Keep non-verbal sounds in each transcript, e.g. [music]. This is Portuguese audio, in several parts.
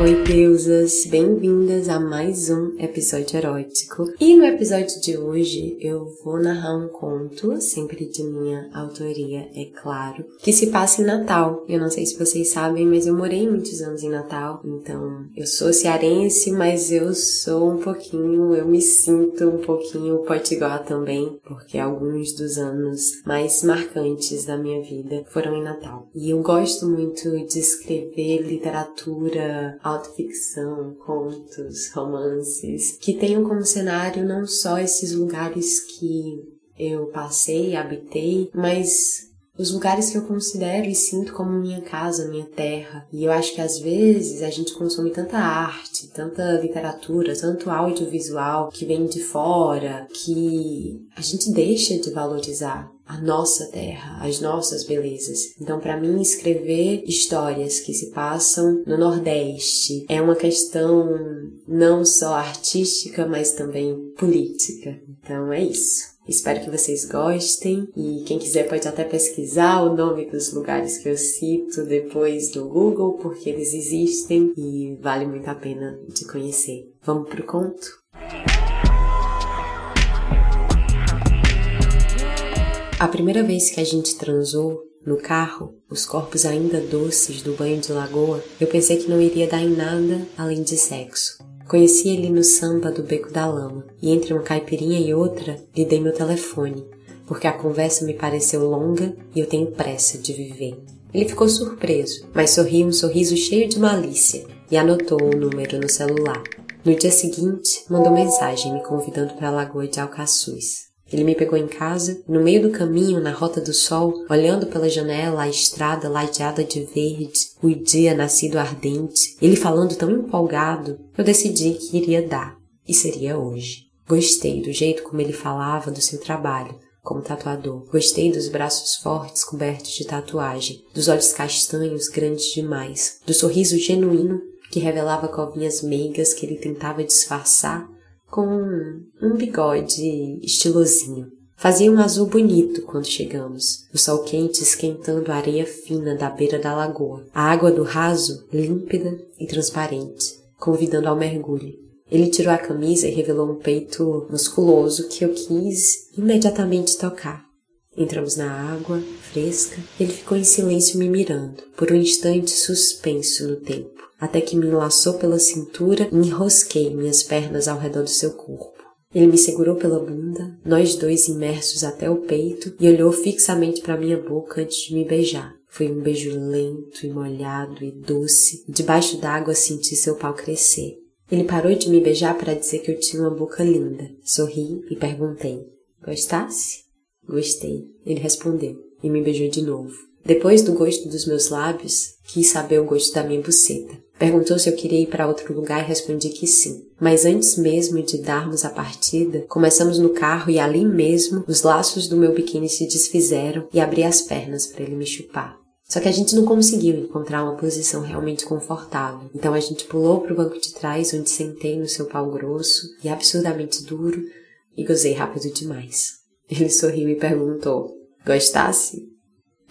Oi, deusas! Bem-vindas a mais um episódio erótico. E no episódio de hoje eu vou narrar um conto, sempre de minha autoria, é claro, que se passa em Natal. Eu não sei se vocês sabem, mas eu morei muitos anos em Natal, então eu sou cearense, mas eu sou um pouquinho, eu me sinto um pouquinho potiguar também, porque alguns dos anos mais marcantes da minha vida foram em Natal. E eu gosto muito de escrever literatura autoficção, contos, romances, que tenham como cenário não só esses lugares que eu passei, habitei, mas os lugares que eu considero e sinto como minha casa, minha terra. E eu acho que às vezes a gente consome tanta arte, tanta literatura, tanto audiovisual que vem de fora, que a gente deixa de valorizar a nossa terra, as nossas belezas. Então, para mim, escrever histórias que se passam no Nordeste é uma questão não só artística, mas também política. Então, é isso. Espero que vocês gostem e quem quiser pode até pesquisar o nome dos lugares que eu cito depois no Google, porque eles existem e vale muito a pena de conhecer. Vamos pro conto? A primeira vez que a gente transou no carro, os corpos ainda doces do banho de lagoa, eu pensei que não iria dar em nada além de sexo. Conheci ele no samba do Beco da Lama, e entre uma caipirinha e outra lhe dei meu telefone, porque a conversa me pareceu longa e eu tenho pressa de viver. Ele ficou surpreso, mas sorriu um sorriso cheio de malícia e anotou o número no celular. No dia seguinte, mandou mensagem me convidando para a Lagoa de Alcaçuz. Ele me pegou em casa, no meio do caminho, na rota do sol, olhando pela janela a estrada ladeada de verde, o dia nascido ardente, ele falando tão empolgado, eu decidi que iria dar, e seria hoje. Gostei do jeito como ele falava do seu trabalho, como tatuador. Gostei dos braços fortes cobertos de tatuagem, dos olhos castanhos grandes demais, do sorriso genuíno que revelava covinhas meigas que ele tentava disfarçar com um bigode estilosinho. Fazia um azul bonito quando chegamos, o sol quente esquentando a areia fina da beira da lagoa, a água do raso límpida e transparente, convidando ao mergulho. Ele tirou a camisa e revelou um peito musculoso que eu quis imediatamente tocar. Entramos na água, fresca, ele ficou em silêncio me mirando, por um instante suspenso no tempo até que me enlaçou pela cintura e enrosquei minhas pernas ao redor do seu corpo. Ele me segurou pela bunda, nós dois imersos até o peito, e olhou fixamente para minha boca antes de me beijar. Foi um beijo lento e molhado e doce. Debaixo d'água senti seu pau crescer. Ele parou de me beijar para dizer que eu tinha uma boca linda. Sorri e perguntei: Gostasse? Gostei. Ele respondeu e me beijou de novo. Depois do gosto dos meus lábios, quis saber o gosto da minha buceta. Perguntou se eu queria ir para outro lugar e respondi que sim. Mas antes mesmo de darmos a partida, começamos no carro e ali mesmo os laços do meu biquíni se desfizeram e abri as pernas para ele me chupar. Só que a gente não conseguiu encontrar uma posição realmente confortável. Então a gente pulou para o banco de trás, onde sentei no seu pau grosso e absurdamente duro e gozei rápido demais. Ele sorriu e perguntou: Gostasse?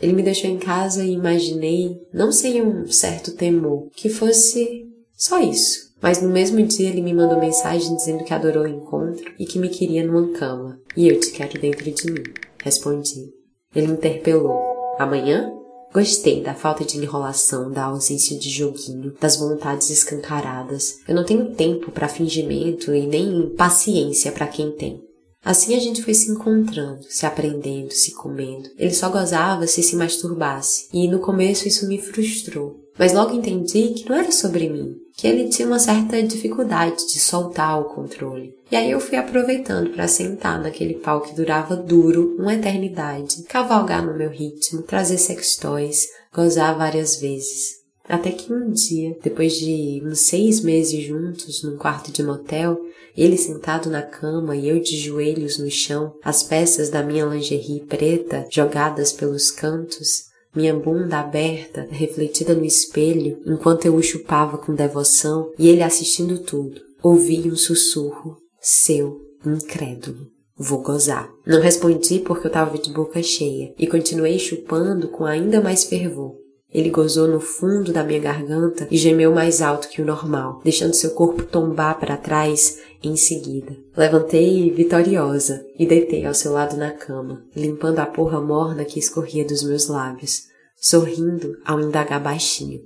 Ele me deixou em casa e imaginei, não sem um certo temor, que fosse só isso. Mas no mesmo dia ele me mandou mensagem dizendo que adorou o encontro e que me queria numa cama. E eu te quero dentro de mim. Respondi. Ele me interpelou. Amanhã? Gostei da falta de enrolação, da ausência de joguinho, das vontades escancaradas. Eu não tenho tempo para fingimento e nem paciência para quem tem. Assim a gente foi se encontrando, se aprendendo, se comendo. Ele só gozava se se masturbasse, e no começo isso me frustrou. Mas logo entendi que não era sobre mim, que ele tinha uma certa dificuldade de soltar o controle. E aí eu fui aproveitando para sentar naquele pau que durava duro uma eternidade, cavalgar no meu ritmo, trazer sextoys, gozar várias vezes. Até que um dia, depois de uns seis meses juntos num quarto de motel, ele sentado na cama e eu de joelhos no chão, as peças da minha lingerie preta jogadas pelos cantos, minha bunda aberta, refletida no espelho, enquanto eu o chupava com devoção e ele assistindo tudo. Ouvi um sussurro seu, incrédulo. Vou gozar. Não respondi porque eu estava de boca cheia e continuei chupando com ainda mais fervor. Ele gozou no fundo da minha garganta e gemeu mais alto que o normal, deixando seu corpo tombar para trás em seguida. Levantei vitoriosa e deitei ao seu lado na cama, limpando a porra morna que escorria dos meus lábios, sorrindo ao indagar baixinho.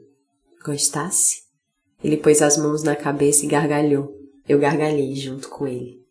Gostasse? Ele pôs as mãos na cabeça e gargalhou. Eu gargalhei junto com ele.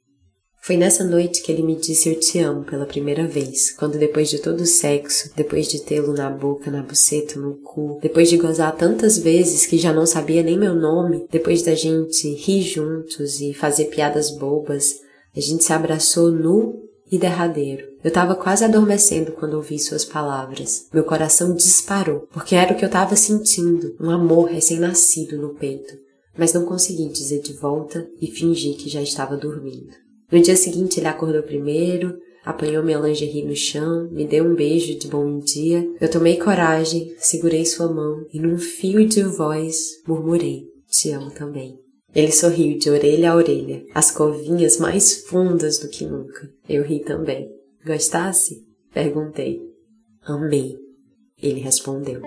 Foi nessa noite que ele me disse eu te amo pela primeira vez, quando depois de todo o sexo, depois de tê-lo na boca, na buceta, no cu, depois de gozar tantas vezes que já não sabia nem meu nome, depois da gente rir juntos e fazer piadas bobas, a gente se abraçou nu e derradeiro. Eu estava quase adormecendo quando ouvi suas palavras. Meu coração disparou, porque era o que eu estava sentindo, um amor recém-nascido no peito. Mas não consegui dizer de volta e fingi que já estava dormindo. No dia seguinte ele acordou primeiro, apanhou minha lingerie no chão, me deu um beijo de bom dia. Eu tomei coragem, segurei sua mão e num fio de voz murmurei: Te amo também. Ele sorriu de orelha a orelha, as covinhas mais fundas do que nunca. Eu ri também. Gostasse? Perguntei. Amei. Ele respondeu.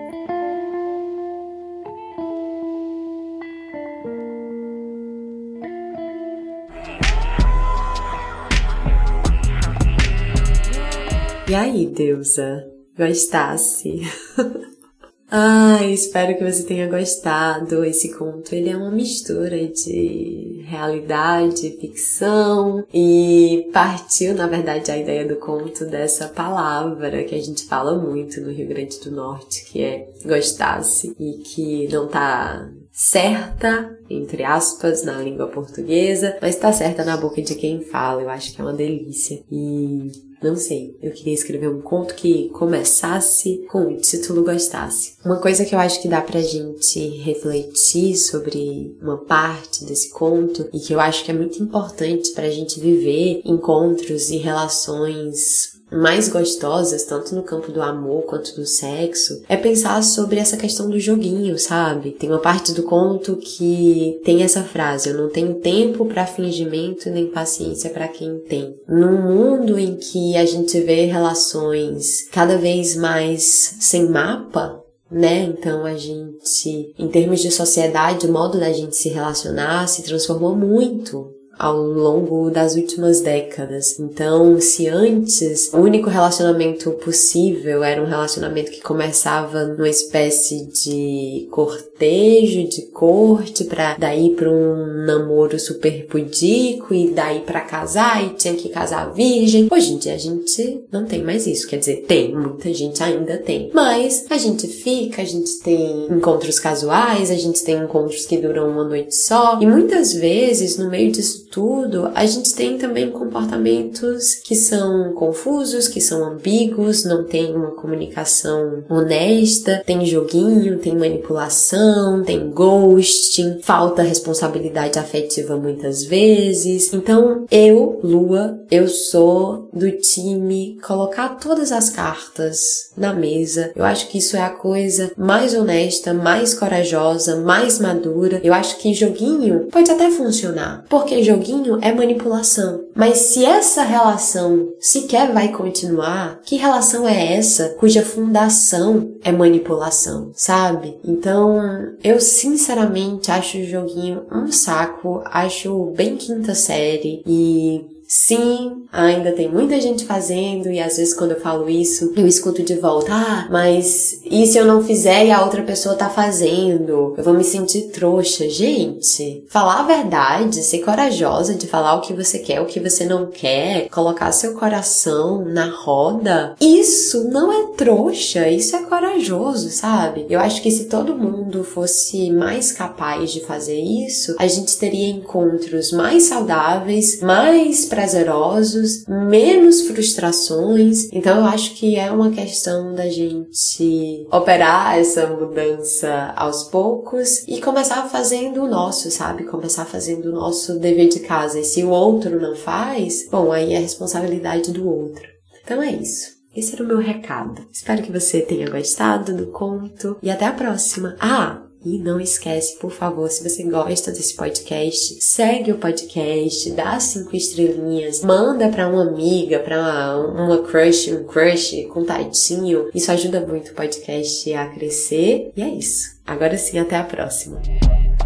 E aí, deusa? Gostasse? [laughs] Ai, espero que você tenha gostado. Esse conto ele é uma mistura de realidade, ficção e partiu, na verdade, a ideia do conto dessa palavra que a gente fala muito no Rio Grande do Norte, que é gostasse e que não tá certa, entre aspas, na língua portuguesa, mas tá certa na boca de quem fala. Eu acho que é uma delícia. E não sei, eu queria escrever um conto que começasse com o título gostasse. Uma coisa que eu acho que dá pra gente refletir sobre uma parte desse conto e que eu acho que é muito importante pra gente viver encontros e relações mais gostosas, tanto no campo do amor quanto do sexo, é pensar sobre essa questão do joguinho, sabe? Tem uma parte do conto que tem essa frase: Eu não tenho tempo para fingimento nem paciência para quem tem. Num mundo em que a gente vê relações cada vez mais sem mapa, né? Então a gente, em termos de sociedade, o modo da gente se relacionar se transformou muito ao longo das últimas décadas. Então, se antes o único relacionamento possível era um relacionamento que começava numa espécie de cortejo, de corte, para daí para um namoro super pudico e daí para casar e tinha que casar virgem. Hoje em dia a gente não tem mais isso, quer dizer, tem, muita gente ainda tem. Mas a gente fica, a gente tem encontros casuais, a gente tem encontros que duram uma noite só e muitas vezes no meio disso tudo, a gente tem também comportamentos que são confusos, que são ambíguos, não tem uma comunicação honesta, tem joguinho, tem manipulação, tem ghosting, falta responsabilidade afetiva muitas vezes. Então, eu, Lua, eu sou do time colocar todas as cartas na mesa. Eu acho que isso é a coisa mais honesta, mais corajosa, mais madura. Eu acho que joguinho pode até funcionar, porque joguinho joguinho é manipulação. Mas se essa relação sequer vai continuar, que relação é essa cuja fundação é manipulação, sabe? Então, eu sinceramente acho o joguinho um saco, acho bem quinta série e Sim, ainda tem muita gente fazendo e às vezes quando eu falo isso, eu escuto de volta: "Ah, mas e se eu não fizer e a outra pessoa tá fazendo? Eu vou me sentir trouxa". Gente, falar a verdade, ser corajosa de falar o que você quer, o que você não quer, colocar seu coração na roda, isso não é trouxa, isso é corajoso, sabe? Eu acho que se todo mundo fosse mais capaz de fazer isso, a gente teria encontros mais saudáveis, mais prazerosos, menos frustrações. Então eu acho que é uma questão da gente operar essa mudança aos poucos e começar fazendo o nosso, sabe? Começar fazendo o nosso dever de casa. E se o outro não faz, bom, aí é responsabilidade do outro. Então é isso. Esse era o meu recado. Espero que você tenha gostado do conto e até a próxima. Ah, e não esquece, por favor, se você gosta desse podcast, segue o podcast, dá cinco estrelinhas, manda para uma amiga, para uma, crush, um crush, contatinho. Isso ajuda muito o podcast a crescer. E é isso. Agora sim, até a próxima.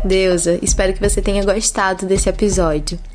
Deusa, espero que você tenha gostado desse episódio.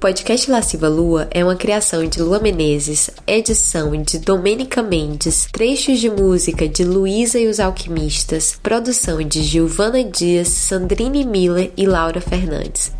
Podcast Lasciva Lua é uma criação de Lua Menezes, edição de Domênica Mendes, trechos de música de Luísa e os Alquimistas, produção de Giovana Dias, Sandrine Miller e Laura Fernandes.